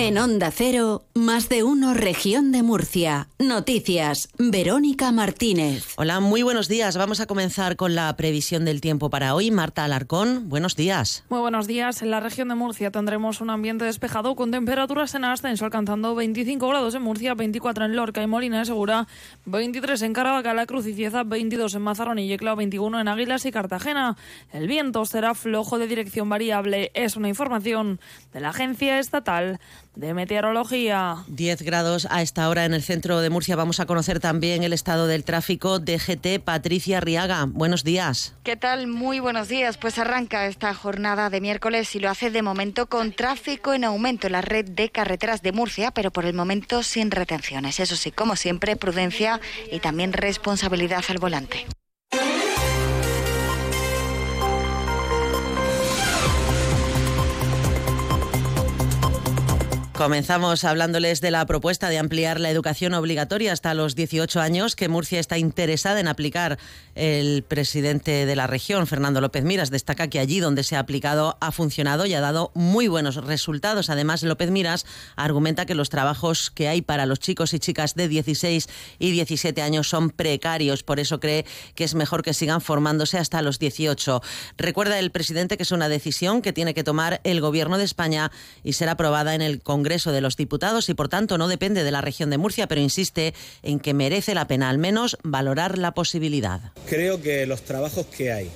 En Onda Cero, más de uno región de Murcia. Noticias, Verónica Martínez. Hola, muy buenos días. Vamos a comenzar con la previsión del tiempo para hoy. Marta Alarcón, buenos días. Muy buenos días. En la región de Murcia tendremos un ambiente despejado con temperaturas en ascenso alcanzando 25 grados en Murcia, 24 en Lorca y Molina de Segura, 23 en Caravaca, La Cruz y Cieza, 22 en Mazarrón y Yecla, 21 en Águilas y Cartagena. El viento será flojo de dirección variable. Es una información de la Agencia Estatal de Meteorología. 10 grados a esta hora en el centro de Murcia. Vamos a conocer también el estado del tráfico. DGT, Patricia Riaga. Buenos días. ¿Qué tal? Muy buenos días. Pues arranca esta jornada de miércoles y lo hace de momento con tráfico en aumento en la red de carreteras de Murcia, pero por el momento sin retenciones. Eso sí, como siempre, prudencia y también responsabilidad al volante. Comenzamos hablándoles de la propuesta de ampliar la educación obligatoria hasta los 18 años que Murcia está interesada en aplicar. El presidente de la región, Fernando López Miras, destaca que allí donde se ha aplicado ha funcionado y ha dado muy buenos resultados. Además, López Miras argumenta que los trabajos que hay para los chicos y chicas de 16 y 17 años son precarios. Por eso cree que es mejor que sigan formándose hasta los 18. Recuerda el presidente que es una decisión que tiene que tomar el Gobierno de España y será aprobada en el Congreso Congreso de los Diputados y por tanto no depende de la región de Murcia, pero insiste en que merece la pena al menos valorar la posibilidad. Creo que los trabajos que hay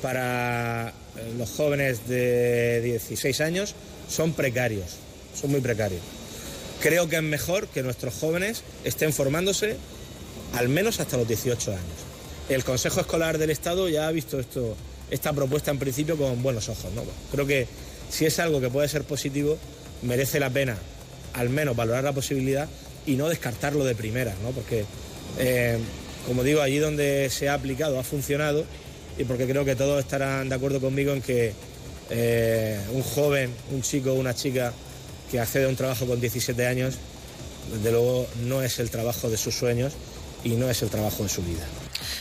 para eh, los jóvenes de 16 años son precarios, son muy precarios. Creo que es mejor que nuestros jóvenes estén formándose al menos hasta los 18 años. El Consejo Escolar del Estado ya ha visto esta propuesta en principio con buenos ojos. ¿no? Creo que si es algo que puede ser positivo, merece la pena al menos valorar la posibilidad y no descartarlo de primera, ¿no? porque, eh, como digo, allí donde se ha aplicado ha funcionado y porque creo que todos estarán de acuerdo conmigo en que eh, un joven, un chico una chica que accede a un trabajo con 17 años, desde luego no es el trabajo de sus sueños y no es el trabajo de su vida.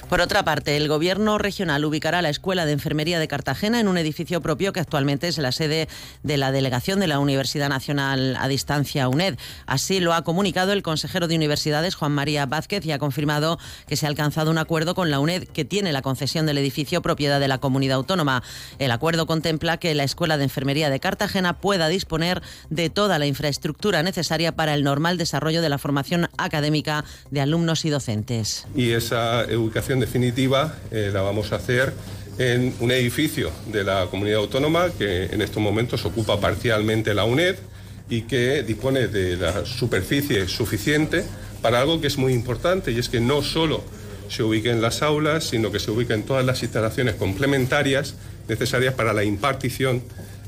Por otra parte, el Gobierno regional ubicará la Escuela de Enfermería de Cartagena en un edificio propio que actualmente es la sede de la delegación de la Universidad Nacional a Distancia UNED. Así lo ha comunicado el consejero de Universidades, Juan María Vázquez, y ha confirmado que se ha alcanzado un acuerdo con la UNED que tiene la concesión del edificio propiedad de la comunidad autónoma. El acuerdo contempla que la Escuela de Enfermería de Cartagena pueda disponer de toda la infraestructura necesaria para el normal desarrollo de la formación académica de alumnos y docentes. Y esa definitiva eh, la vamos a hacer en un edificio de la comunidad autónoma que en estos momentos ocupa parcialmente la UNED y que dispone de la superficie suficiente para algo que es muy importante y es que no solo se ubique en las aulas, sino que se ubique en todas las instalaciones complementarias necesarias para la impartición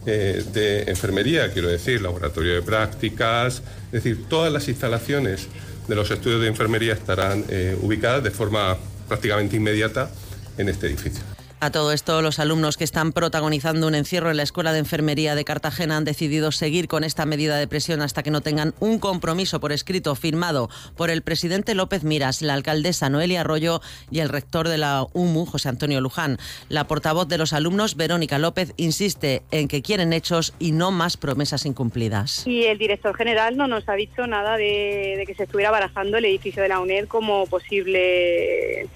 eh, de enfermería, quiero decir, laboratorio de prácticas, es decir, todas las instalaciones de los estudios de enfermería estarán eh, ubicadas de forma prácticamente inmediata en este edificio. A todo esto, los alumnos que están protagonizando un encierro en la Escuela de Enfermería de Cartagena han decidido seguir con esta medida de presión hasta que no tengan un compromiso por escrito firmado por el presidente López Miras, la alcaldesa Noelia Arroyo y el rector de la UMU, José Antonio Luján. La portavoz de los alumnos, Verónica López, insiste en que quieren hechos y no más promesas incumplidas. Y el director general no nos ha dicho nada de, de que se estuviera barajando el edificio de la UNED como posible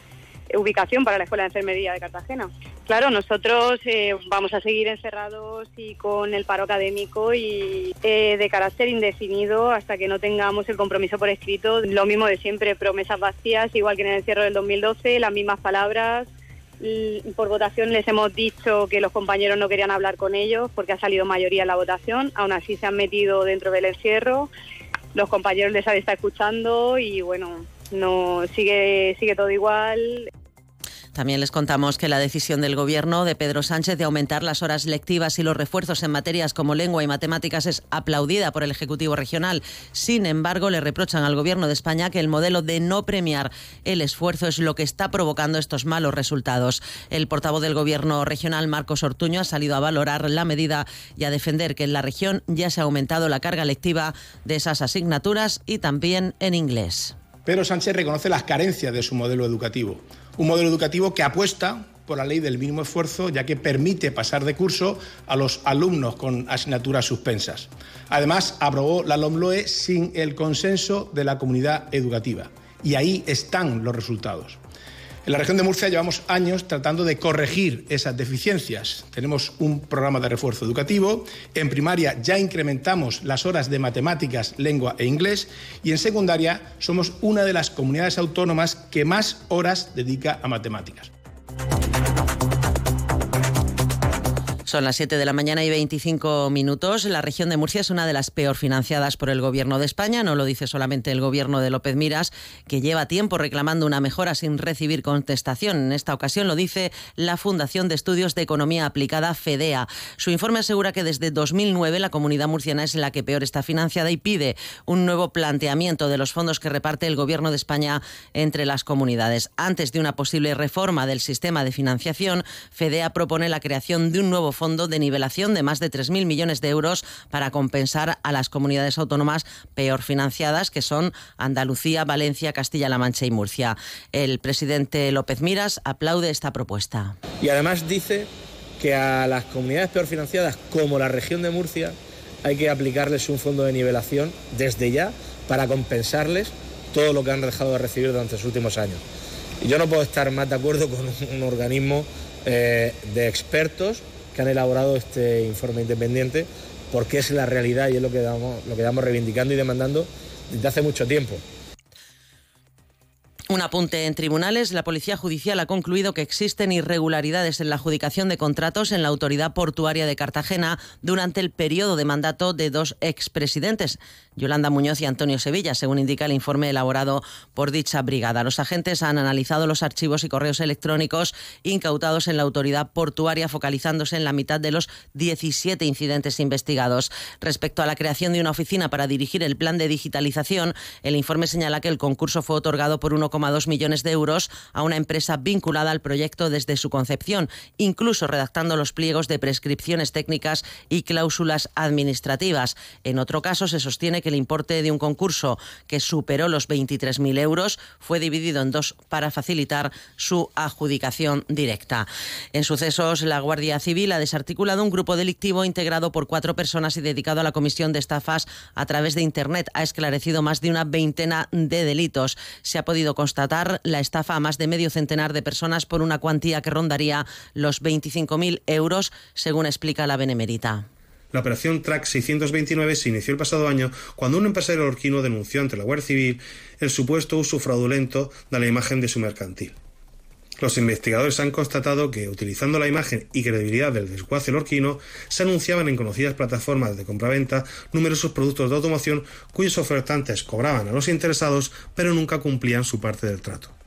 ubicación para la Escuela de Enfermería de Cartagena. Claro, nosotros eh, vamos a seguir encerrados y con el paro académico y eh, de carácter indefinido hasta que no tengamos el compromiso por escrito. Lo mismo de siempre, promesas vacías, igual que en el encierro del 2012, las mismas palabras. Por votación les hemos dicho que los compañeros no querían hablar con ellos porque ha salido mayoría en la votación. Aún así se han metido dentro del encierro. Los compañeros les han estado escuchando y bueno, no sigue sigue todo igual. También les contamos que la decisión del Gobierno de Pedro Sánchez de aumentar las horas lectivas y los refuerzos en materias como lengua y matemáticas es aplaudida por el Ejecutivo Regional. Sin embargo, le reprochan al Gobierno de España que el modelo de no premiar el esfuerzo es lo que está provocando estos malos resultados. El portavoz del Gobierno Regional, Marcos Ortuño, ha salido a valorar la medida y a defender que en la región ya se ha aumentado la carga lectiva de esas asignaturas y también en inglés. Pedro Sánchez reconoce las carencias de su modelo educativo. Un modelo educativo que apuesta por la ley del mínimo esfuerzo, ya que permite pasar de curso a los alumnos con asignaturas suspensas. Además, aprobó la LOMLOE sin el consenso de la comunidad educativa. Y ahí están los resultados. En la región de Murcia llevamos años tratando de corregir esas deficiencias. Tenemos un programa de refuerzo educativo. En primaria ya incrementamos las horas de matemáticas, lengua e inglés. Y en secundaria somos una de las comunidades autónomas que más horas dedica a matemáticas. Son las 7 de la mañana y 25 minutos. La región de Murcia es una de las peor financiadas por el Gobierno de España. No lo dice solamente el Gobierno de López Miras, que lleva tiempo reclamando una mejora sin recibir contestación. En esta ocasión lo dice la Fundación de Estudios de Economía Aplicada, FEDEA. Su informe asegura que desde 2009 la comunidad murciana es la que peor está financiada y pide un nuevo planteamiento de los fondos que reparte el Gobierno de España entre las comunidades. Antes de una posible reforma del sistema de financiación, FEDEA propone la creación de un nuevo fondo de nivelación de más de 3.000 millones de euros para compensar a las comunidades autónomas peor financiadas, que son Andalucía, Valencia, Castilla-La Mancha y Murcia. El presidente López Miras aplaude esta propuesta. Y además dice que a las comunidades peor financiadas, como la región de Murcia, hay que aplicarles un fondo de nivelación desde ya para compensarles todo lo que han dejado de recibir durante los últimos años. Y yo no puedo estar más de acuerdo con un organismo eh, de expertos que han elaborado este informe independiente, porque es la realidad y es lo que damos, lo que damos reivindicando y demandando desde hace mucho tiempo. Un apunte en tribunales. La Policía Judicial ha concluido que existen irregularidades en la adjudicación de contratos en la Autoridad Portuaria de Cartagena durante el periodo de mandato de dos expresidentes, Yolanda Muñoz y Antonio Sevilla, según indica el informe elaborado por dicha brigada. Los agentes han analizado los archivos y correos electrónicos incautados en la Autoridad Portuaria, focalizándose en la mitad de los 17 incidentes investigados. Respecto a la creación de una oficina para dirigir el plan de digitalización, el informe señala que el concurso fue otorgado por 1, 2 millones de euros a una empresa vinculada al proyecto desde su concepción, incluso redactando los pliegos de prescripciones técnicas y cláusulas administrativas. En otro caso, se sostiene que el importe de un concurso que superó los 23.000 euros fue dividido en dos para facilitar su adjudicación directa. En sucesos, la Guardia Civil ha desarticulado un grupo delictivo integrado por cuatro personas y dedicado a la comisión de estafas a través de Internet. Ha esclarecido más de una veintena de delitos. Se ha podido la estafa a más de medio centenar de personas por una cuantía que rondaría los 25.000 euros, según explica la Benemérita. La operación Track 629 se inició el pasado año cuando un empresario orquino denunció ante la Guardia Civil el supuesto uso fraudulento de la imagen de su mercantil. Los investigadores han constatado que, utilizando la imagen y credibilidad del desguace lorquino, se anunciaban en conocidas plataformas de compraventa numerosos productos de automoción cuyos ofertantes cobraban a los interesados pero nunca cumplían su parte del trato.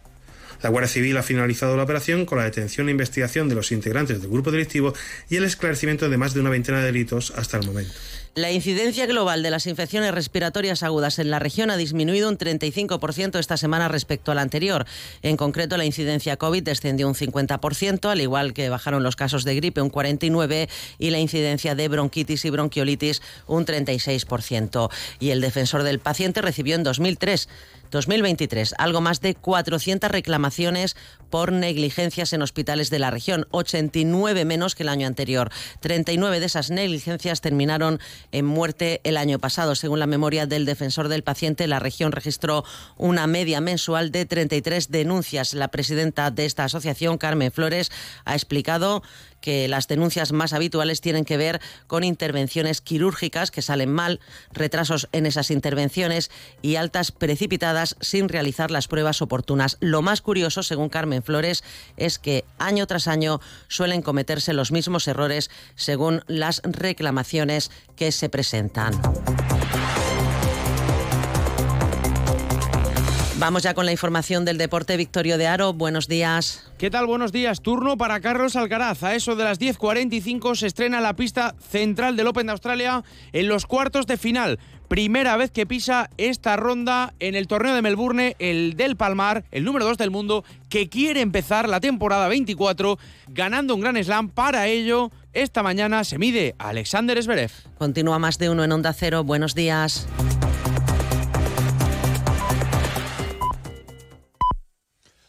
La Guardia Civil ha finalizado la operación con la detención e investigación de los integrantes del grupo delictivo y el esclarecimiento de más de una veintena de delitos hasta el momento. La incidencia global de las infecciones respiratorias agudas en la región ha disminuido un 35% esta semana respecto a la anterior. En concreto, la incidencia COVID descendió un 50%, al igual que bajaron los casos de gripe un 49% y la incidencia de bronquitis y bronquiolitis un 36%. Y el defensor del paciente recibió en 2003 2023, algo más de 400 reclamaciones por negligencias en hospitales de la región, 89 menos que el año anterior. 39 de esas negligencias terminaron en muerte el año pasado. Según la memoria del defensor del paciente, la región registró una media mensual de 33 denuncias. La presidenta de esta asociación, Carmen Flores, ha explicado que las denuncias más habituales tienen que ver con intervenciones quirúrgicas que salen mal, retrasos en esas intervenciones y altas precipitadas sin realizar las pruebas oportunas. Lo más curioso, según Carmen Flores, es que año tras año suelen cometerse los mismos errores según las reclamaciones que se presentan. Vamos ya con la información del deporte. Victorio de Aro, buenos días. ¿Qué tal? Buenos días. Turno para Carlos Alcaraz. A eso de las 10.45 se estrena la pista central del Open de Australia en los cuartos de final. Primera vez que pisa esta ronda en el torneo de Melbourne, el del Palmar, el número 2 del mundo, que quiere empezar la temporada 24 ganando un gran slam. Para ello, esta mañana se mide Alexander Zverev. Continúa más de uno en Onda Cero. Buenos días.